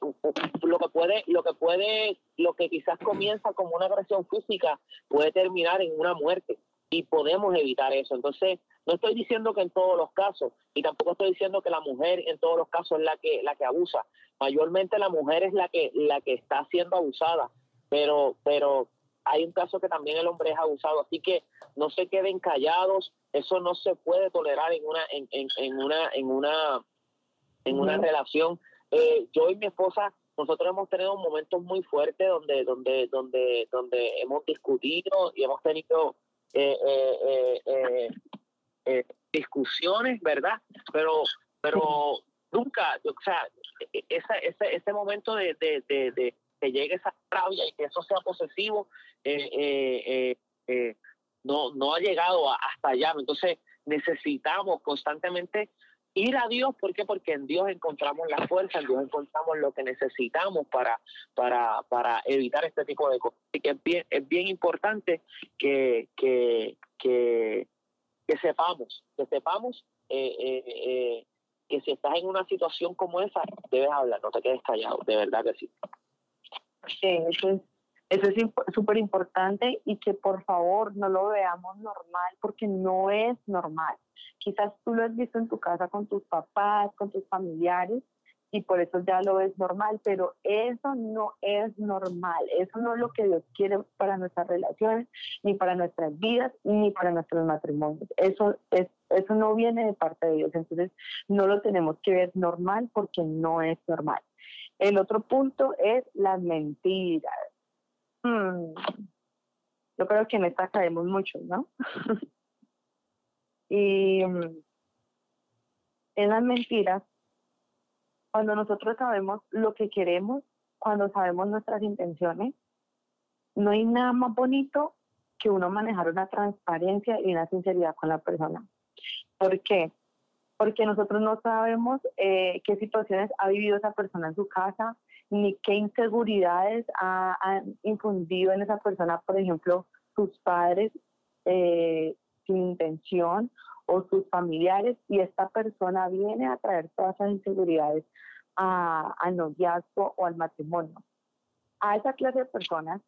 lo que puede, lo que puede, lo que quizás comienza como una agresión física puede terminar en una muerte y podemos evitar eso. Entonces, no estoy diciendo que en todos los casos y tampoco estoy diciendo que la mujer en todos los casos es la que la que abusa. Mayormente la mujer es la que la que está siendo abusada, pero pero hay un caso que también el hombre es abusado, así que no se queden callados, eso no se puede tolerar en una en, en, en una en una en una relación. Eh, yo y mi esposa nosotros hemos tenido momentos muy fuertes donde donde donde donde hemos discutido y hemos tenido eh, eh, eh, eh, discusiones, ¿verdad? Pero, pero nunca, o sea, esa, ese, ese momento de, de, de, de que llegue esa rabia y que eso sea posesivo, eh, eh, no, no ha llegado a- hasta allá. Entonces necesitamos constantemente ir a Dios, ¿por qué? Porque en Dios encontramos la fuerza, en Dios encontramos lo que necesitamos para, para, para evitar este tipo de cosas. Así que es bien, es bien importante que, que, que, que sepamos, que sepamos eh, eh, eh, que si estás en una situación como esa, debes hablar, no te quedes callado, de verdad que sí. Sí, eso es eso es súper importante y que por favor no lo veamos normal porque no es normal. Quizás tú lo has visto en tu casa con tus papás, con tus familiares y por eso ya lo ves normal, pero eso no es normal. Eso no es lo que Dios quiere para nuestras relaciones, ni para nuestras vidas, ni para nuestros matrimonios. Eso, es, eso no viene de parte de Dios. Entonces no lo tenemos que ver normal porque no es normal. El otro punto es las mentiras. Hmm. Yo creo que en esta caemos mucho, ¿no? y mm, en las mentiras, cuando nosotros sabemos lo que queremos, cuando sabemos nuestras intenciones, no hay nada más bonito que uno manejar una transparencia y una sinceridad con la persona. ¿Por qué? Porque nosotros no sabemos eh, qué situaciones ha vivido esa persona en su casa, ni qué inseguridades ha, han infundido en esa persona, por ejemplo, sus padres eh, sin intención o sus familiares, y esta persona viene a traer todas esas inseguridades a- al noviazgo o al matrimonio. A esa clase de personas,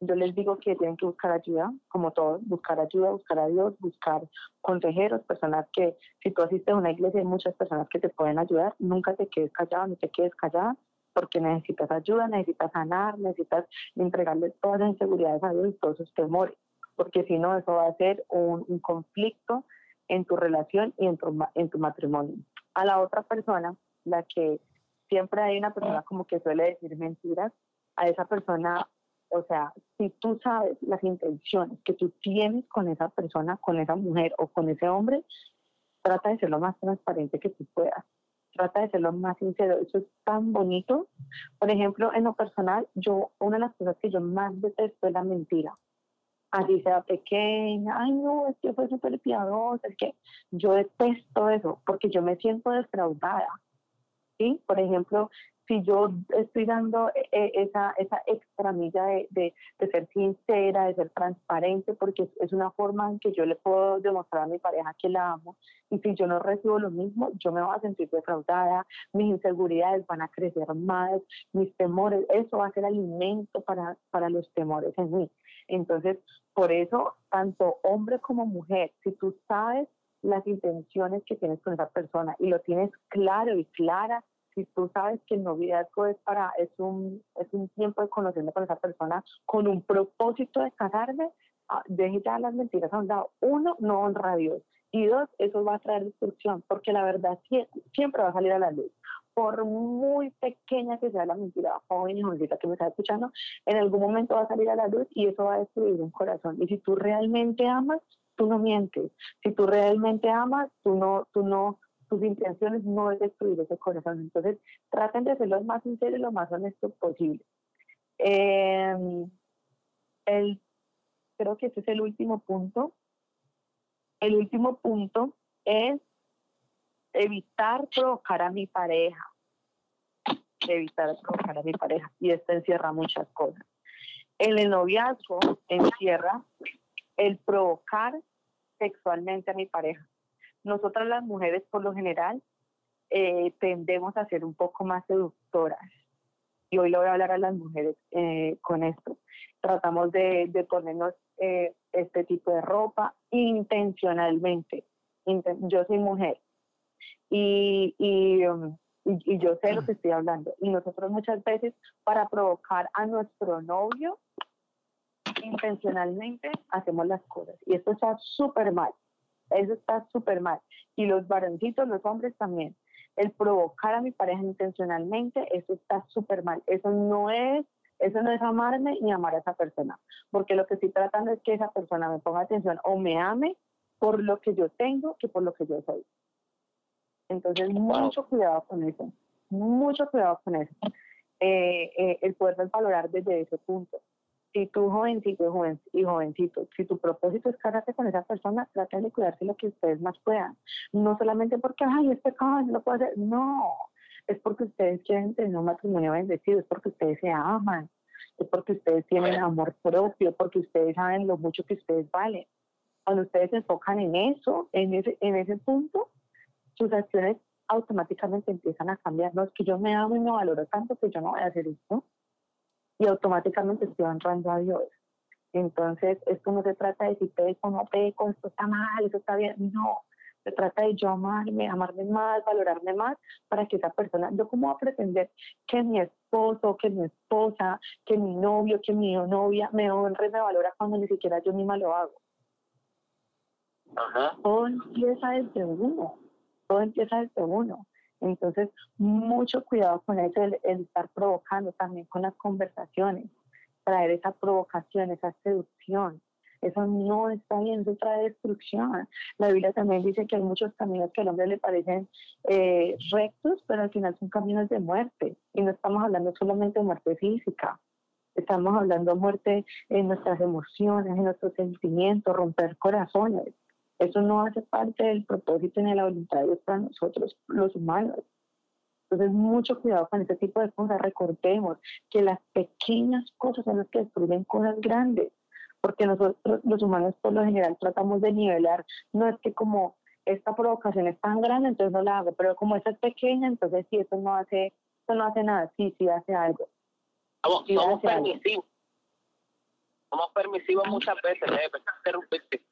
yo les digo que tienen que buscar ayuda, como todos, buscar ayuda, buscar a Dios, buscar consejeros, personas que, si tú asistes a una iglesia, hay muchas personas que te pueden ayudar, nunca te quedes callado, no te quedes callada, porque necesitas ayuda, necesitas sanar, necesitas entregarle todas las inseguridades a Dios y todos sus temores, porque si no, eso va a ser un, un conflicto en tu relación y en tu, en tu matrimonio. A la otra persona, la que siempre hay una persona como que suele decir mentiras, a esa persona, o sea, si tú sabes las intenciones que tú tienes con esa persona, con esa mujer o con ese hombre, trata de ser lo más transparente que tú puedas. Trata de ser lo más sincero. Eso es tan bonito. Por ejemplo, en lo personal, yo, una de las cosas que yo más detesto es la mentira. Así sea pequeña, ay no, es que fue súper piadosa, es que yo detesto eso porque yo me siento defraudada. ¿sí? Por ejemplo, si yo estoy dando eh, eh, esa, esa extra milla de, de, de ser sincera, de ser transparente, porque es- una forma en que yo le puedo demostrar a mi pareja que la amo, y si yo no recibo lo mismo, yo me voy a sentir defraudada, mis inseguridades van a crecer más, mis temores, eso va a ser alimento para, para los temores en mí. Entonces, por eso, tanto hombre como mujer, si tú sabes las intenciones que tienes con esa persona y lo tienes claro y clara, si tú sabes que el noviazgo es para, es un, es un tiempo de conocerme con esa persona con un propósito de casarme, ah, deje ya las mentiras a un lado. Uno, no honra a Dios. Y dos, eso va a traer destrucción, porque la verdad sie- siempre va a salir a la luz. Por muy pequeña que sea la mentira, joven y jovencita que me está escuchando, en algún momento va a salir a la luz y eso va a destruir un corazón. Y si tú realmente amas, tú no mientes. Si tú realmente amas, tú no, tú no, tus intenciones no es destruir ese corazón. Entonces, traten de ser lo más sinceros y lo más honestos posible. Eh, el creo que ese es el último punto. El último punto es evitar provocar a mi pareja. Evitar provocar a mi pareja. Y esto encierra muchas cosas. En el noviazgo encierra el provocar sexualmente a mi pareja. Nosotras las mujeres, por lo general, eh, tendemos a ser un poco más seductoras. Y hoy le voy a hablar a las mujeres eh, con esto. Tratamos de, ponernos eh, este tipo de ropa intencionalmente. Inten- yo soy mujer y, y, um, y yo sé lo que estoy hablando. Y nosotros muchas veces para provocar a nuestro novio, intencionalmente hacemos las cosas. Y esto está súper mal. Eso está súper mal. Y los varoncitos, los hombres también. El provocar a mi pareja intencionalmente, eso está súper mal. Eso no es, eso no es amarme ni amar a esa persona. Porque lo que estoy tratando es que esa persona me ponga atención o me ame por lo que yo tengo que por lo que yo soy. Entonces, mucho cuidado con eso. Mucho cuidado con eso. Eh, eh, el poder valorar desde ese punto. Si tú, jovencito y, joven, y jovencito, si tu propósito es casarte con esa persona, traten de cuidarse lo que ustedes más puedan. No solamente porque, ay, este pecado, no lo puedo hacer. No, es porque ustedes quieren tener un matrimonio bendecido, es porque ustedes se aman, es porque ustedes tienen amor propio, porque ustedes saben lo mucho que ustedes valen. Cuando ustedes se enfocan en eso, en ese, en ese punto, sus acciones automáticamente empiezan a cambiar. No es que yo me amo y me valoro tanto que yo no voy a hacer esto. Y automáticamente estoy honrando a Dios. Entonces, esto no se trata de si peco o no peco, esto está mal, esto está bien. No, se trata de yo amarme, amarme más, valorarme más, para que esa persona, yo cómo voy a pretender que mi esposo, que mi esposa, que mi novio, que mi novia me honre, me valora cuando ni siquiera yo misma lo hago. Ajá. Todo empieza desde uno, todo empieza desde uno. Entonces, mucho cuidado con eso, el, estar provocando también con las conversaciones, traer esa provocación, esa seducción. Eso no está bien, eso trae destrucción. La Biblia también dice que hay muchos caminos que al hombre le parecen eh, rectos, pero al final son caminos de muerte. Y no estamos hablando solamente de muerte física, estamos hablando de muerte en nuestras emociones, en nuestros sentimientos, romper corazones. Eso no hace parte del propósito ni de la voluntad de Dios para nosotros, los humanos. Entonces, mucho cuidado con ese tipo de cosas. Recordemos que las pequeñas cosas son las que destruyen cosas grandes, porque nosotros, los humanos, por lo general, tratamos de nivelar. No es que como esta provocación es tan grande, entonces no la hago, pero como esa es pequeña, entonces sí, eso no hace, eso no hace nada. Sí, sí hace algo. Somos, Sí, somos gracias. permisivos. Somos permisivos muchas veces, eh, perdón, interrumpirte.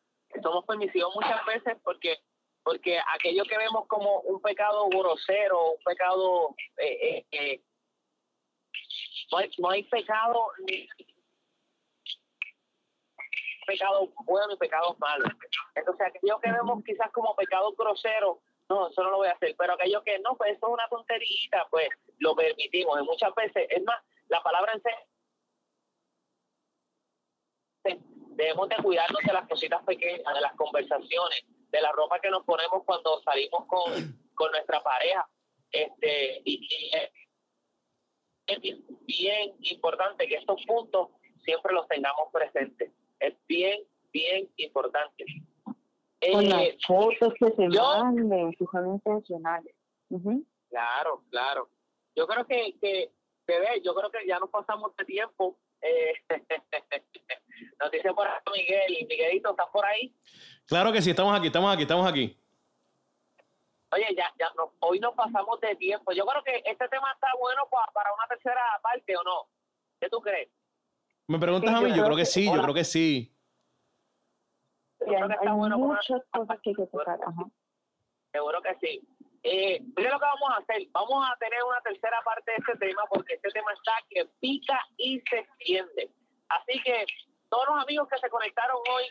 Somos permisivos muchas veces porque porque aquello que vemos como un pecado grosero, un pecado eh, eh, eh, no, hay, no hay pecado ni pecado bueno ni pecados malos. Entonces aquello que vemos quizás como pecado grosero, no, eso no lo voy a hacer, pero aquello que no, pues eso es una tonterita, pues lo permitimos. Y muchas veces, es más, la palabra en sí debemos de cuidarnos de las cositas pequeñas, de las conversaciones, de la ropa que nos ponemos cuando salimos con, con nuestra pareja. Este, y, y es- bien, importante que estos puntos siempre los tengamos presentes. Es bien, bien importante. Con las Eh, fotos que se yo- manden, que son intencionales. Claro, claro. Yo creo que, que, bebé, yo creo que ya nos pasamos de tiempo. Eh, nos dice por acá Miguel, Miguelito, ¿estás por ahí? Claro que sí, estamos aquí, estamos aquí, estamos aquí. Oye, ya, ya nos- hoy nos pasamos de tiempo. Yo creo que este tema está bueno pa- para una tercera parte, ¿o no? ¿Qué tú crees? ¿Me preguntas Sí, a yo mí? Yo creo creo que que- sí, yo creo que sí. Y hay, creo que está hay bueno para- muchas cosas que hay que tocar. Ajá. Seguro que sí. Eh, mira lo que vamos a hacer. Vamos a tener una tercera parte de este tema porque este tema está que pica y se extiende. Así que todos los amigos que se conectaron hoy,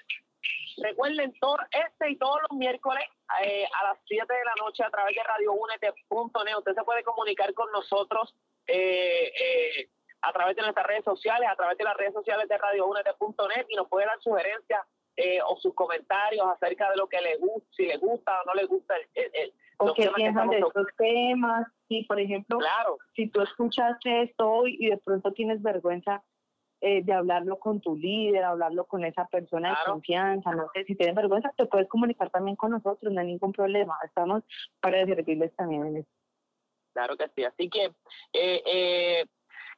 recuerden todo este y todos los miércoles eh, a las 7 de la noche a través de radioúnete.net. Usted se puede comunicar con nosotros eh, eh, a través de nuestras redes sociales, a través de las redes sociales de radioúnete.net y nos puede dar sugerencias eh, o sus comentarios acerca de lo que le gusta, si le gusta o no le gusta el, el- el- O qué piensan de estos temas. Y, por ejemplo, Claro, si tú escuchaste esto hoy y de pronto tienes vergüenza eh, de hablarlo con tu líder, hablarlo con esa persona de confianza, no sé, si tienes vergüenza, te puedes comunicar también con nosotros, no hay ningún problema, estamos para servirles también en eso. Claro que sí. Así que eh, eh,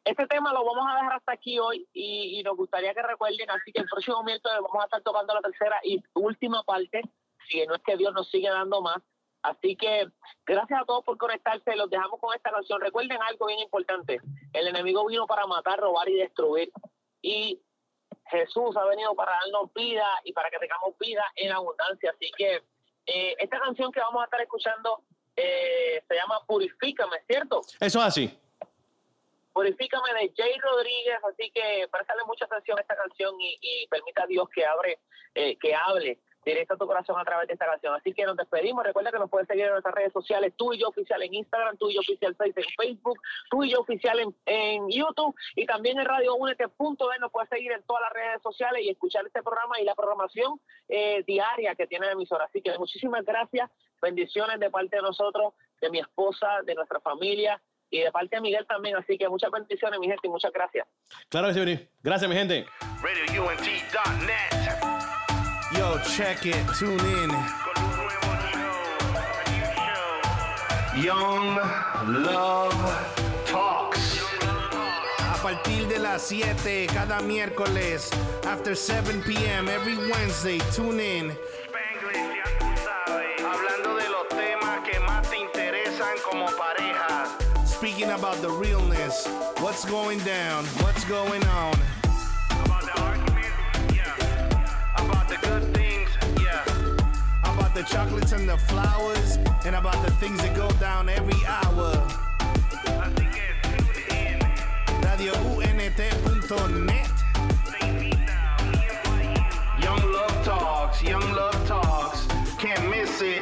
este tema lo vamos a dejar hasta aquí hoy y, y nos gustaría que recuerden, así que el próximo miércoles vamos a estar tocando la tercera y última parte, si no es que Dios nos sigue dando más. Así que gracias a todos por conectarse, los dejamos con esta canción. Recuerden algo bien importante, el enemigo vino para matar, robar y destruir. Y Jesús ha venido para darnos vida y para que tengamos vida en abundancia. Así que eh, esta canción que vamos a estar escuchando eh, se llama Purifícame, ¿cierto? Eso es así. Purifícame de Jay Rodríguez, así que prestarle mucha atención a esta canción y, y permita a Dios que abre, eh, que hable directo a tu corazón a través de esta canción. Así que nos despedimos. Recuerda que nos puedes seguir en nuestras redes sociales, tú y yo oficial en Instagram, tú y yo oficial en Facebook, tú y yo oficial en, en YouTube y también en Radio Únete.de nos puedes seguir en todas las redes sociales y escuchar este programa y la programación eh, diaria que tiene la emisora. Así que muchísimas gracias, bendiciones de parte de nosotros, de mi esposa, de nuestra familia y de parte de Miguel también. Así que muchas bendiciones, mi gente, y muchas gracias. Claro que sí. Gracias, mi gente. Yo, check it, tune in. Con un nuevo show, a new show. Young Love Talks. A partir de las 7, cada miércoles, after 7 p.m., every Wednesday, tune in. Spanglish, ya tú sabes. Hablando de los temas que más te interesan como pareja. Speaking about the realness, what's going down, what's going on. Good things, yeah. About the chocolates and the flowers, and about the things that go down every hour. Así que tune in. Invite you. Young Love Talks, Young Love Talks. Can't miss it.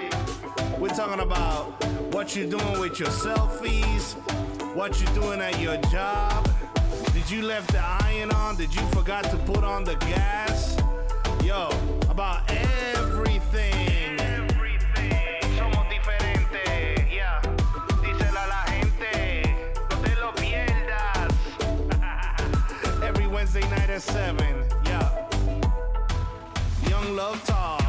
We're talking about what you're doing with your selfies, what you're doing at your job. Did you left the iron on? Did you forgot to put on the gas? Yo, about everything. Everything. Somos diferentes, yeah. Díselo a la gente, no te lo pierdas. Every Wednesday night at 7. Yeah. Young Love Talk.